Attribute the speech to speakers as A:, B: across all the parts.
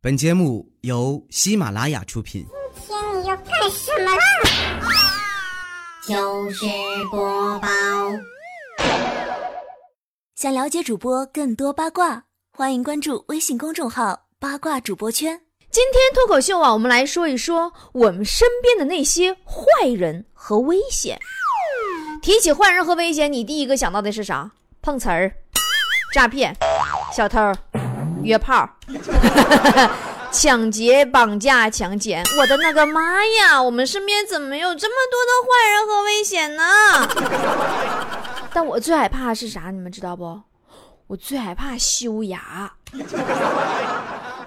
A: 本节目由喜马拉雅出品。
B: 今天你要干什么啦？
C: 就是播报。
D: 想了解主播更多八卦，欢迎关注微信公众号“八卦主播圈”。
E: 今天脱口秀啊，我们来说一说我们身边的那些坏人和危险。提起坏人和危险，你第一个想到的是啥？碰瓷儿、诈骗、小偷、约炮、抢劫、绑架、强奸。我的那个妈呀！我们身边怎么有这么多的坏人和危险呢？但我最害怕是啥？你们知道不？我最害怕修牙。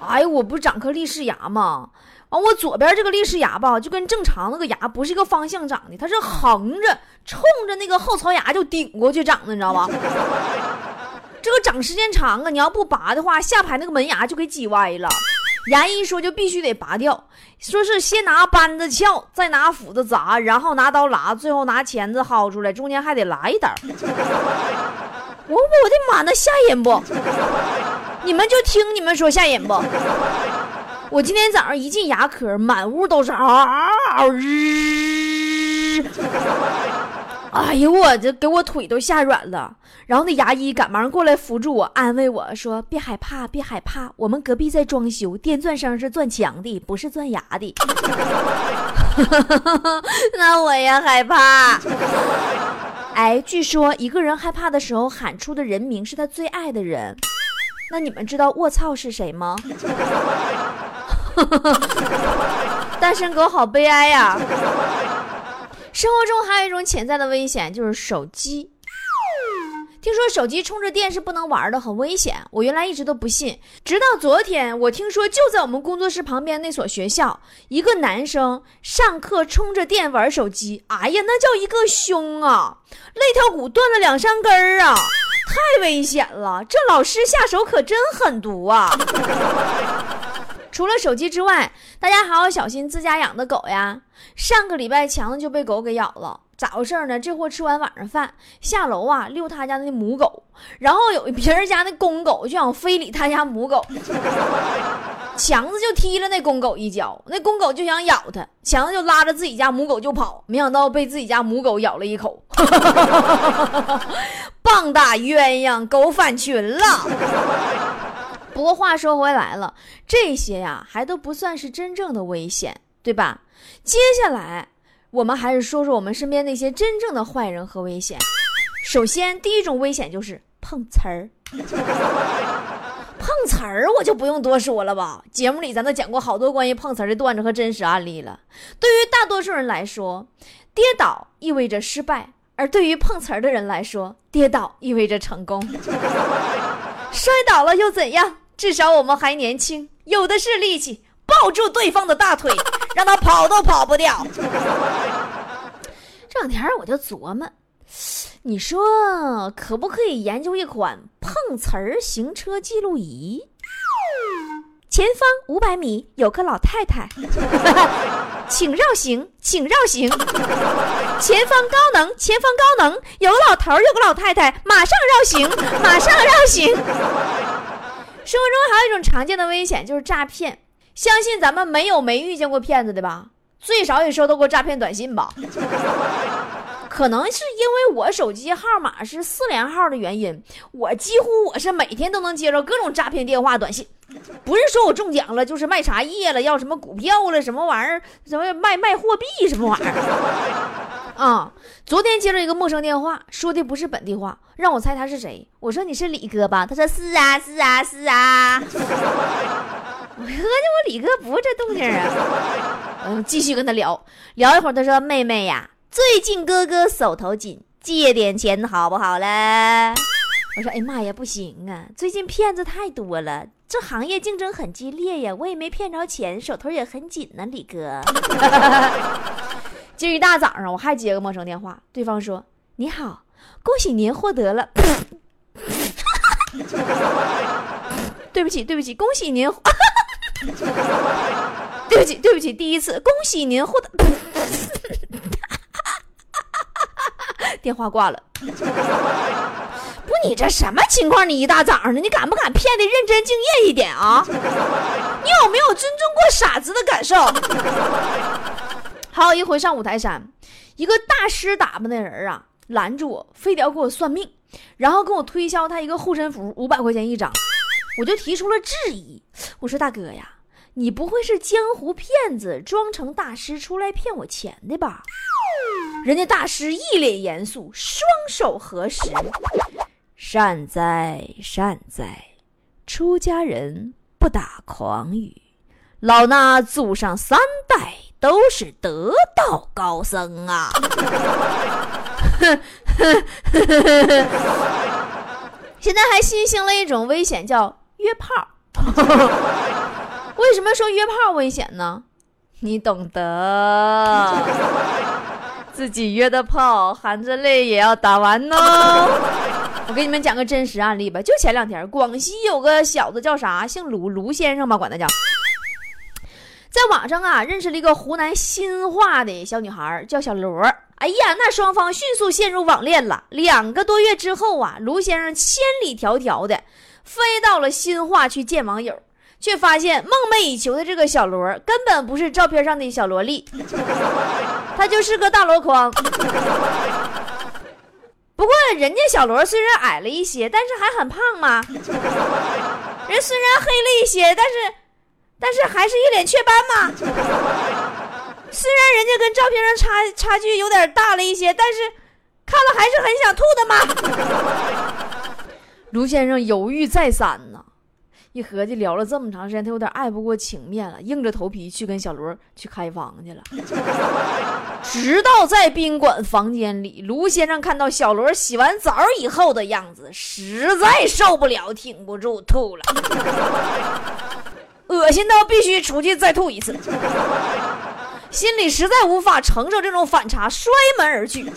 E: 哎呀，我不是长颗立式牙吗？完，我左边这个立式牙吧，就跟正常那个牙不是一个方向长的，它是横着冲着那个后槽牙就顶过去长的，你知道吧？这个长时间长啊，你要不拔的话，下排那个门牙就给挤歪了。牙医说就必须得拔掉，说是先拿扳子撬，再拿斧子砸，然后拿刀拉，最后拿钳子薅出来，中间还得拉一刀。我我的妈，那吓人不？你们就听你们说吓人不？我今天早上一进牙科，满屋都是嗷嗷日。哎呦，我这给我腿都吓软了。然后那牙医赶忙过来扶住我，安慰我说：“别害怕，别害怕，我们隔壁在装修，电钻声是钻墙的，不是钻牙的。”那我也害怕。哎，据说一个人害怕的时候喊出的人名是他最爱的人。那你们知道卧槽是谁吗？单身狗好悲哀呀！生活中还有一种潜在的危险，就是手机。听说手机充着电是不能玩的，很危险。我原来一直都不信，直到昨天，我听说就在我们工作室旁边那所学校，一个男生上课充着电玩手机，哎呀，那叫一个凶啊！肋条骨断了两三根儿啊，太危险了！这老师下手可真狠毒啊！除了手机之外，大家还要小心自家养的狗呀。上个礼拜强子就被狗给咬了，咋回事呢？这货吃完晚上饭下楼啊遛他家那母狗，然后有别人家那公狗就想非礼他家母狗，强子就踢了那公狗一脚，那公狗就想咬他，强子就拉着自己家母狗就跑，没想到被自己家母狗咬了一口，棒打鸳鸯，狗反群了。不过话说回来了，这些呀还都不算是真正的危险，对吧？接下来我们还是说说我们身边那些真正的坏人和危险。首先，第一种危险就是碰瓷儿。碰瓷儿我就不用多说了吧，节目里咱都讲过好多关于碰瓷儿的段子和真实案例了。对于大多数人来说，跌倒意味着失败；而对于碰瓷儿的人来说，跌倒意味着成功。摔倒了又怎样？至少我们还年轻，有的是力气，抱住对方的大腿，让他跑都跑不掉。这两天我就琢磨，你说可不可以研究一款碰瓷儿行车记录仪？前方五百米有个老太太，请绕行，请绕行。前方高能，前方高能，有个老头，有个老太太，马上绕行，马上绕行。生活中还有一种常见的危险，就是诈骗。相信咱们没有没遇见过骗子的吧？最少也收到过诈骗短信吧？可能是因为我手机号码是四连号的原因，我几乎我是每天都能接到各种诈骗电话短信。不是说我中奖了，就是卖茶叶了，要什么股票了，什么玩意儿，什么卖卖货币什么玩意儿。啊！昨天接了一个陌生电话，说的不是本地话，让我猜他是谁。我说你是李哥吧？他说是啊，是啊，是啊。我合计我李哥不是这动静啊。嗯，继续跟他聊聊一会儿，他说妹妹呀。最近哥哥手头紧，借点钱好不好嘞？我说，哎妈呀，不行啊！最近骗子太多了，这行业竞争很激烈呀，我也没骗着钱，手头也很紧呢，李哥。今儿一大早上，我还接个陌生电话，对方说：“你好，恭喜您获得了。”对不起，对不起，恭喜您。对不起，对不起，第一次，恭喜您获得。电话挂了，不，你这什么情况？你一大早上的，你敢不敢骗的认真敬业一点啊？你有没有尊重过傻子的感受。还有一回上五台山，一个大师打扮的人啊，拦住我，非得要给我算命，然后跟我推销他一个护身符，五百块钱一张。我就提出了质疑，我说大哥呀，你不会是江湖骗子，装成大师出来骗我钱的吧？人家大师一脸严肃，双手合十，善哉善哉，出家人不打诳语，老衲祖上三代都是得道高僧啊！现在还新兴了一种危险，叫约炮。为什么说约炮危险呢？你懂得。自己约的炮，含着泪也要打完呢。我给你们讲个真实案例吧，就前两天，广西有个小子叫啥，姓卢，卢先生吧，管他叫。在网上啊，认识了一个湖南新化的小女孩，叫小罗。哎呀，那双方迅速陷入网恋了。两个多月之后啊，卢先生千里迢迢的飞到了新化去见网友，却发现梦寐以求的这个小罗根本不是照片上的小萝莉，他就是个大箩筐。不过人家小罗虽然矮了一些，但是还很胖嘛。人虽然黑了一些，但是。但是还是一脸雀斑嘛。虽然人家跟照片上差差距有点大了一些，但是看了还是很想吐的嘛。卢先生犹豫再三呢，一合计聊了这么长时间，他有点爱不过情面了，硬着头皮去跟小罗去开房去了。直到在宾馆房间里，卢先生看到小罗洗完澡以后的样子，实在受不了，挺不住吐了。恶心到必须出去再吐一次，心里实在无法承受这种反差，摔门而去。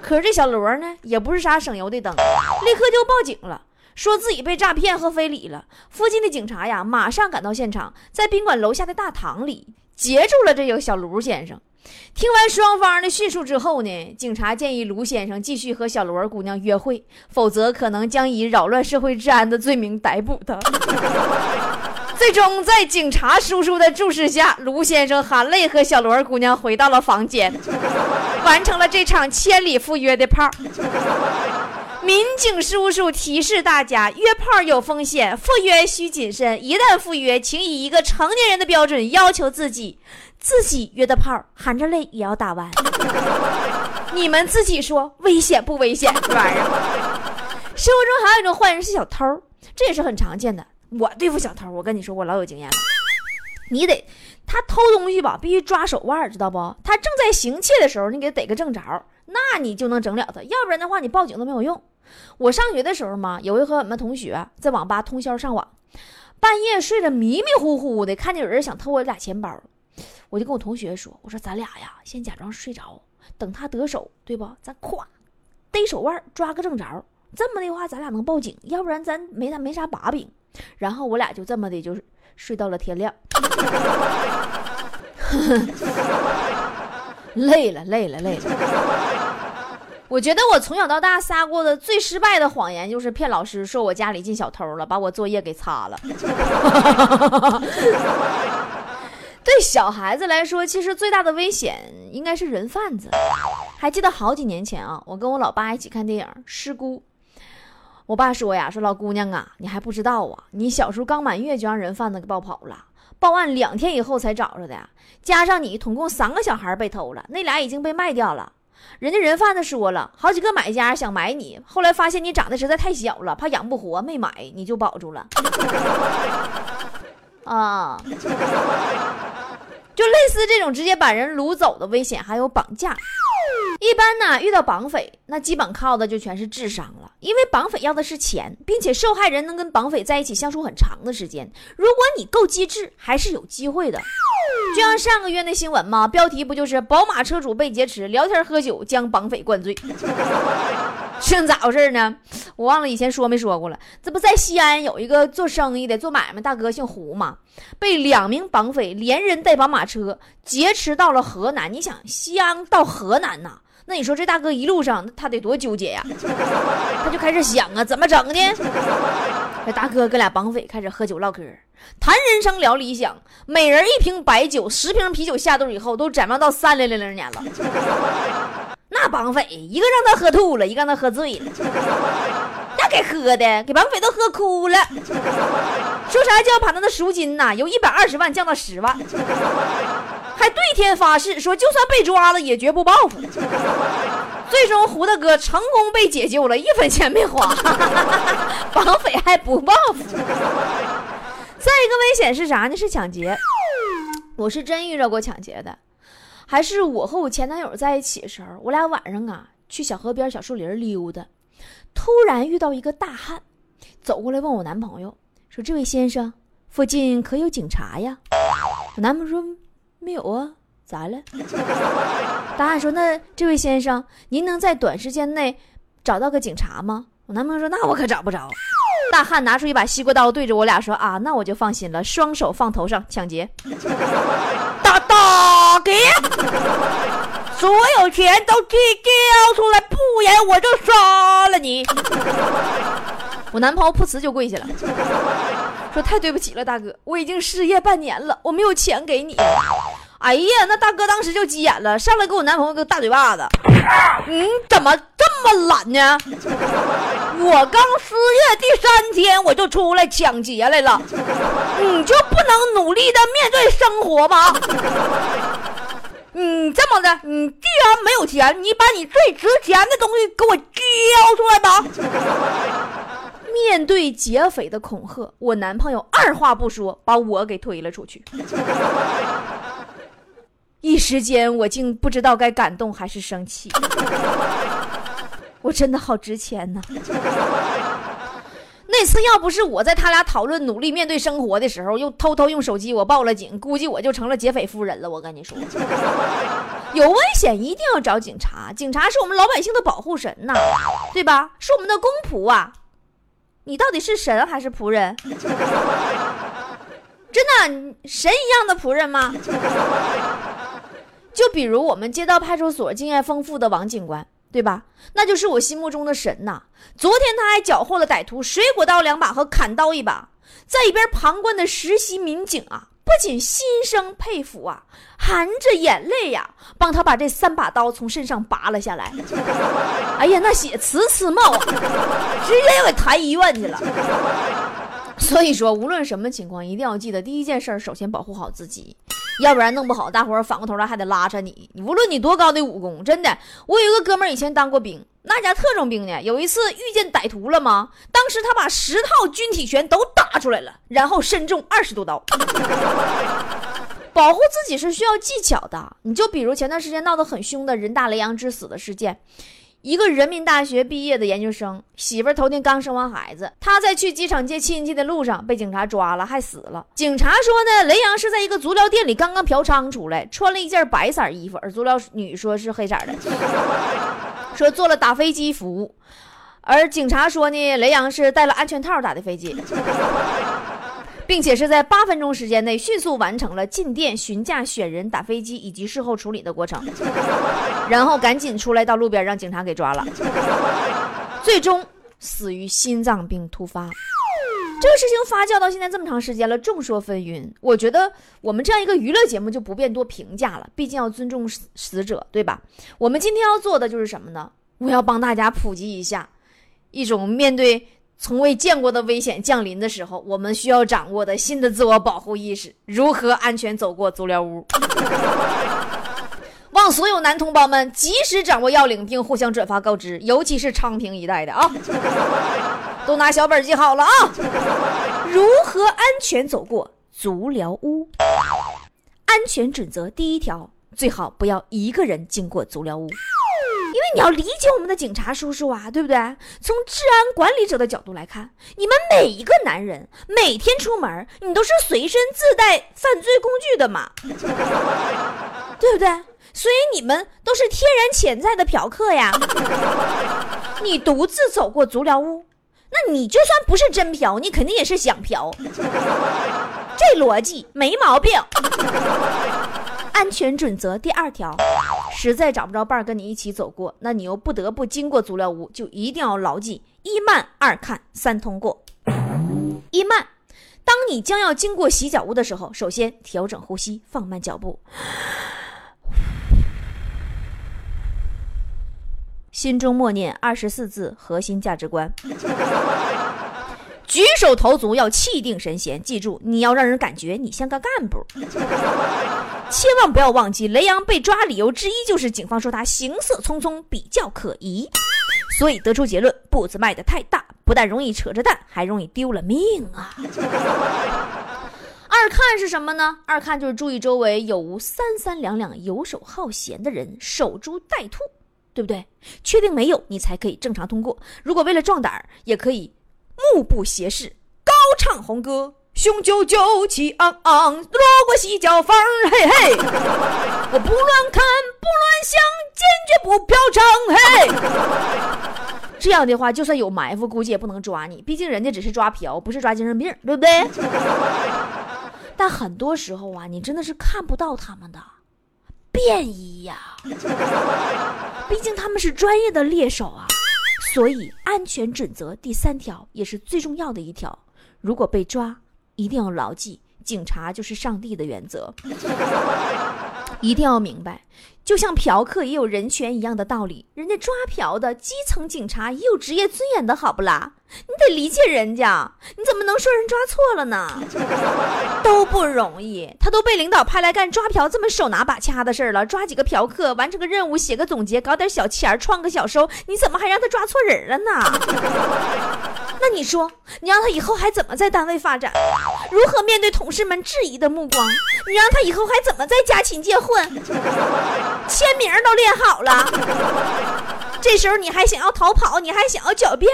E: 可是这小罗呢，也不是啥省油的灯，立刻就报警了，说自己被诈骗和非礼了。附近的警察呀，马上赶到现场，在宾馆楼下的大堂里截住了这个小卢先生。听完双方的叙述之后呢，警察建议卢先生继续和小罗姑娘约会，否则可能将以扰乱社会治安的罪名逮捕他。最终，在警察叔叔的注视下，卢先生含泪和小罗姑娘回到了房间，完成了这场千里赴约的炮。民警叔叔提示大家：约炮有风险，赴约需谨慎。一旦赴约，请以一个成年人的标准要求自己。自己约的炮，含着泪也要打完。你们自己说危险不危险？这玩意儿。生活中还有一种坏人是小偷，这也是很常见的。我对付小偷，我跟你说，我老有经验了。你得他偷东西吧，必须抓手腕，知道不？他正在行窃的时候，你给他逮个正着，那你就能整了他。要不然的话，你报警都没有用。我上学的时候嘛，有一回我们同学在网吧通宵上网，半夜睡着迷迷糊糊的，看见有人想偷我俩钱包。我就跟我同学说：“我说咱俩呀，先假装睡着，等他得手，对不？咱咵逮手腕，抓个正着。这么的话，咱俩能报警。要不然咱没啥没啥把柄。然后我俩就这么的，就是睡到了天亮。累了，累了，累了。我觉得我从小到大撒过的最失败的谎言，就是骗老师说我家里进小偷了，把我作业给擦了。”对小孩子来说，其实最大的危险应该是人贩子。还记得好几年前啊，我跟我老爸一起看电影《失孤》，我爸说呀：“说老姑娘啊，你还不知道啊，你小时候刚满月就让人贩子给抱跑了，报案两天以后才找着的，加上你，总共三个小孩被偷了，那俩已经被卖掉了。人家人贩子说了，好几个买家想买你，后来发现你长得实在太小了，怕养不活，没买，你就保住了。啊。”就类似这种直接把人掳走的危险，还有绑架。一般呢，遇到绑匪，那基本靠的就全是智商了，因为绑匪要的是钱，并且受害人能跟绑匪在一起相处很长的时间。如果你够机智，还是有机会的。就像上个月那新闻嘛，标题不就是宝马车主被劫持，聊天喝酒将绑匪灌醉。这咋回事呢？我忘了以前说没说过了。这不在西安有一个做生意的、做买卖大哥姓胡嘛，被两名绑匪连人带宝马车劫持到了河南。你想，西安到河南呐，那你说这大哥一路上他得多纠结呀？他就开始想啊，怎么整呢？这大哥跟俩绑匪开始喝酒唠嗑，谈人生聊理想，每人一瓶白酒，十瓶啤酒下肚以后，都展望到三零零零年了。那绑匪一个让他喝吐了，一个让他喝醉了，那给喝的，给绑匪都喝哭了。说啥就要把他的赎金呐，由一百二十万降到十万，还对天发誓说，就算被抓了也绝不报复。最终，胡大哥成功被解救了，一分钱没花，绑匪还不报复。再一个危险是啥呢？是抢劫。我是真遇到过抢劫的，还是我和我前男友在一起的时候，我俩晚上啊去小河边、小树林溜达，突然遇到一个大汉，走过来问我男朋友说：“这位先生，附近可有警察呀？”我男朋友说：“没有啊。”咋了？大汉说：“那这位先生，您能在短时间内找到个警察吗？”我男朋友说：“那我可找不着。”大汉拿出一把西瓜刀，对着我俩说：“啊，那我就放心了。”双手放头上，抢劫，大大给，所有钱都给交出来，不然我就杀了你。我男朋友噗呲就跪下了，说：“太对不起了，大哥，我已经失业半年了，我没有钱给你。”哎呀，那大哥当时就急眼了，上来给我男朋友个大嘴巴子。你怎么这么懒呢？我刚失业第三天我就出来抢劫来了，你就不能努力的面对生活吗？你 这么的，你既然没有钱，你把你最值钱的东西给我交出来吧。面对劫匪的恐吓，我男朋友二话不说把我给推了出去。一时间，我竟不知道该感动还是生气。我真的好值钱呐！那次要不是我在他俩讨论努力面对生活的时候，又偷偷用手机我报了警，估计我就成了劫匪夫人了。我跟你说，有危险一定要找警察，警察是我们老百姓的保护神呐，对吧？是我们的公仆啊！你到底是神还是仆人？真的神一样的仆人吗？就比如我们街道派出所经验丰富的王警官，对吧？那就是我心目中的神呐。昨天他还缴获了歹徒水果刀两把和砍刀一把，在一边旁观的实习民警啊，不仅心生佩服啊，含着眼泪呀，帮他把这三把刀从身上拔了下来。哎呀，那血呲呲冒啊，直接给抬医院去了。所以说，无论什么情况，一定要记得第一件事，首先保护好自己。要不然弄不好，大伙儿反过头来还得拉扯你。无论你多高的武功，真的，我有一个哥们儿以前当过兵，那家特种兵呢。有一次遇见歹徒了吗？当时他把十套军体拳都打出来了，然后身中二十多刀。保护自己是需要技巧的。你就比如前段时间闹得很凶的人大雷洋之死的事件。一个人民大学毕业的研究生，媳妇儿头天刚生完孩子，他在去机场接亲戚的路上被警察抓了，还死了。警察说呢，雷阳是在一个足疗店里刚刚嫖娼出来，穿了一件白色衣服，而足疗女说是黑色的，说做了打飞机服务。而警察说呢，雷阳是戴了安全套打的飞机。并且是在八分钟时间内迅速完成了进店、询价、选人、打飞机以及事后处理的过程，然后赶紧出来到路边让警察给抓了，最终死于心脏病突发。这个事情发酵到现在这么长时间了，众说纷纭。我觉得我们这样一个娱乐节目就不便多评价了，毕竟要尊重死死者，对吧？我们今天要做的就是什么呢？我要帮大家普及一下一种面对。从未见过的危险降临的时候，我们需要掌握的新的自我保护意识，如何安全走过足疗屋？望所有男同胞们及时掌握要领，并互相转发告知，尤其是昌平一带的啊，都拿小本记好了啊！如何安全走过足疗屋？安全准则第一条，最好不要一个人经过足疗屋。因为你要理解我们的警察叔叔啊，对不对？从治安管理者的角度来看，你们每一个男人每天出门，你都是随身自带犯罪工具的嘛，对不对？所以你们都是天然潜在的嫖客呀。你独自走过足疗屋，那你就算不是真嫖，你肯定也是想嫖。这逻辑没毛病。安全准则第二条。实在找不着伴儿跟你一起走过，那你又不得不经过足疗屋，就一定要牢记一慢二看三通过。一慢，当你将要经过洗脚屋的时候，首先调整呼吸，放慢脚步，心中默念二十四字核心价值观。举手投足要气定神闲，记住你要让人感觉你像个干部。千万不要忘记，雷洋被抓理由之一就是警方说他行色匆匆，比较可疑，所以得出结论：步子迈得太大，不但容易扯着蛋，还容易丢了命啊！二看是什么呢？二看就是注意周围有无三三两两游手好闲的人守株待兔，对不对？确定没有，你才可以正常通过。如果为了壮胆儿，也可以目不斜视，高唱红歌。雄赳赳，气昂昂，落过洗脚房，嘿嘿！我不乱看，不乱想，坚决不嫖娼，嘿！这样的话，就算有埋伏，估计也不能抓你，毕竟人家只是抓嫖，不是抓精神病，对不对？但很多时候啊，你真的是看不到他们的便衣呀，毕竟他们是专业的猎手啊。所以，安全准则第三条也是最重要的一条：如果被抓，一定要牢记，警察就是上帝的原则。一定要明白，就像嫖客也有人权一样的道理，人家抓嫖的基层警察也有职业尊严的，好不啦？你得理解人家，你怎么能说人抓错了呢？都不容易，他都被领导派来干抓嫖这么手拿把掐的事儿了，抓几个嫖客，完成个任务，写个总结，搞点小钱儿，创个小收，你怎么还让他抓错人了呢？那你说，你让他以后还怎么在单位发展？如何面对同事们质疑的目光？你让他以后还怎么在家禽界混？签名都练好了，这时候你还想要逃跑？你还想要狡辩？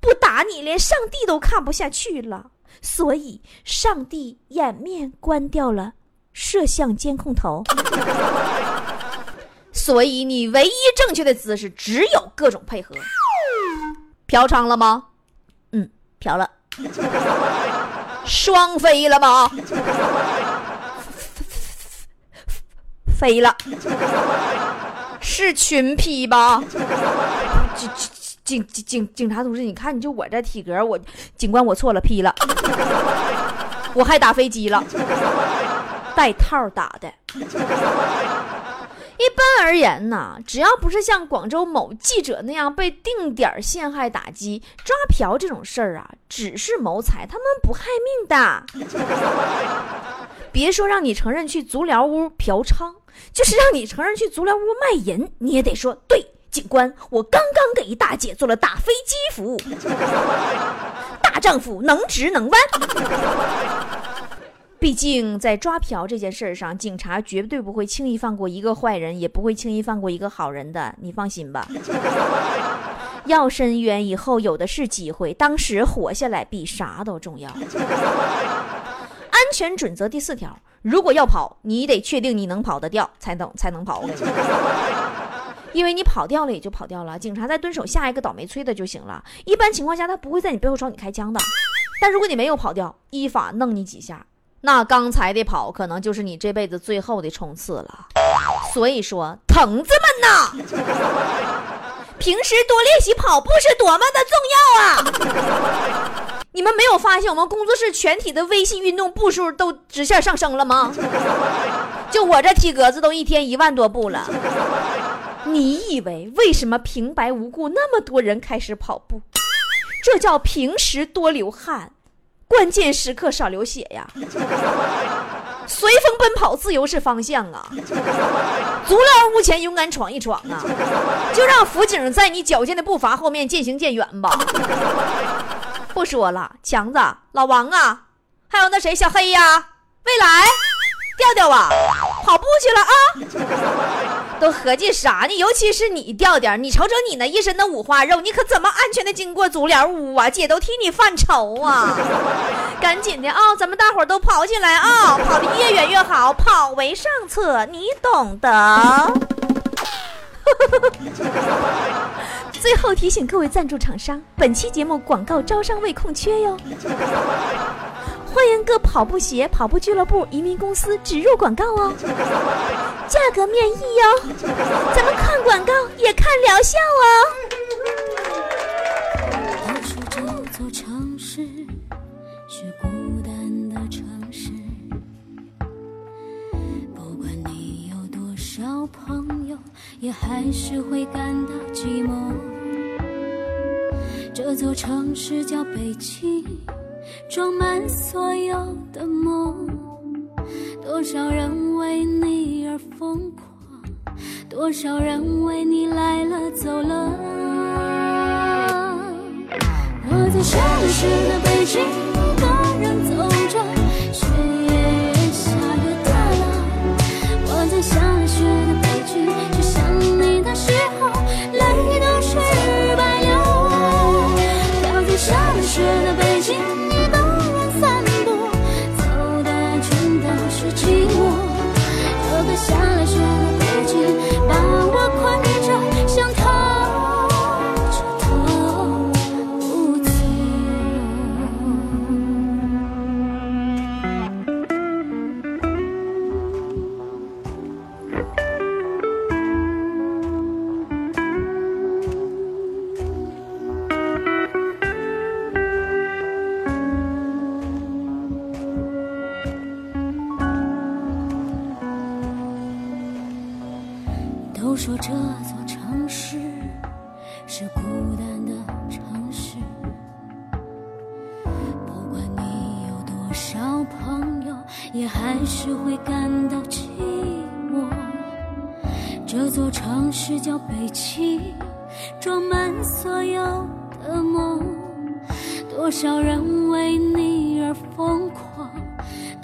E: 不打你，连上帝都看不下去了。所以，上帝掩面关掉了摄像监控头。所以，你唯一正确的姿势只有各种配合。嫖娼了吗？嗯，嫖了。双飞了吗？飞了。是群批吧？警警警警警察同志，你看，你就我这体格，我警官我错了，批了。我还打飞机了，带套打的。一般而言呢，只要不是像广州某记者那样被定点陷害打击，抓嫖这种事儿啊，只是谋财，他们不害命的。别说让你承认去足疗屋嫖娼，就是让你承认去足疗屋卖淫，你也得说对，警官，我刚刚给一大姐做了打飞机服务。大丈夫能直能弯。毕竟，在抓嫖这件事上，警察绝对不会轻易放过一个坏人，也不会轻易放过一个好人的，你放心吧。要伸冤，以后有的是机会，当时活下来比啥都重要。安全准则第四条：如果要跑，你得确定你能跑得掉，才能才能跑。因为你跑掉了也就跑掉了，警察再蹲守下一个倒霉催的就行了。一般情况下，他不会在你背后朝你开枪的。但如果你没有跑掉，依法弄你几下。那刚才的跑可能就是你这辈子最后的冲刺了，所以说，藤子们呐，平时多练习跑步是多么的重要啊！你们没有发现我们工作室全体的微信运动步数都直线上升了吗？就我这体格子都一天一万多步了。你以为为什么平白无故那么多人开始跑步？这叫平时多流汗。关键时刻少流血呀！随风奔跑，自由是方向啊！足疗屋前勇敢闯一闯啊！就让辅警在你矫健的步伐后面渐行渐远吧。不说了，强子、老王啊，还有那谁小黑呀、未来、调调啊，跑步去了啊！都合计啥呢？尤其是你调调，你瞅瞅你那一身的五花肉，你可怎么安全的经过足疗屋啊？姐都替你犯愁啊！赶紧的啊，咱们大伙都跑起来啊，跑得越远越好，跑为上策，你懂得。最后提醒各位赞助厂商，本期节目广告招商未空缺哟。
D: 欢迎各跑步鞋跑步俱乐部移民公司植入广告哦。价格面议哦。咱们看广告也看疗效哦。
F: 我说这座城市是孤单的城市。不管你有多少朋友也还是会感到寂寞。这座城市叫北京装满所有的梦，多少人为你而疯狂，多少人为你来了走了。我在城市的北京。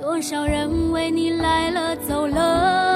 F: 多少人为你来了走了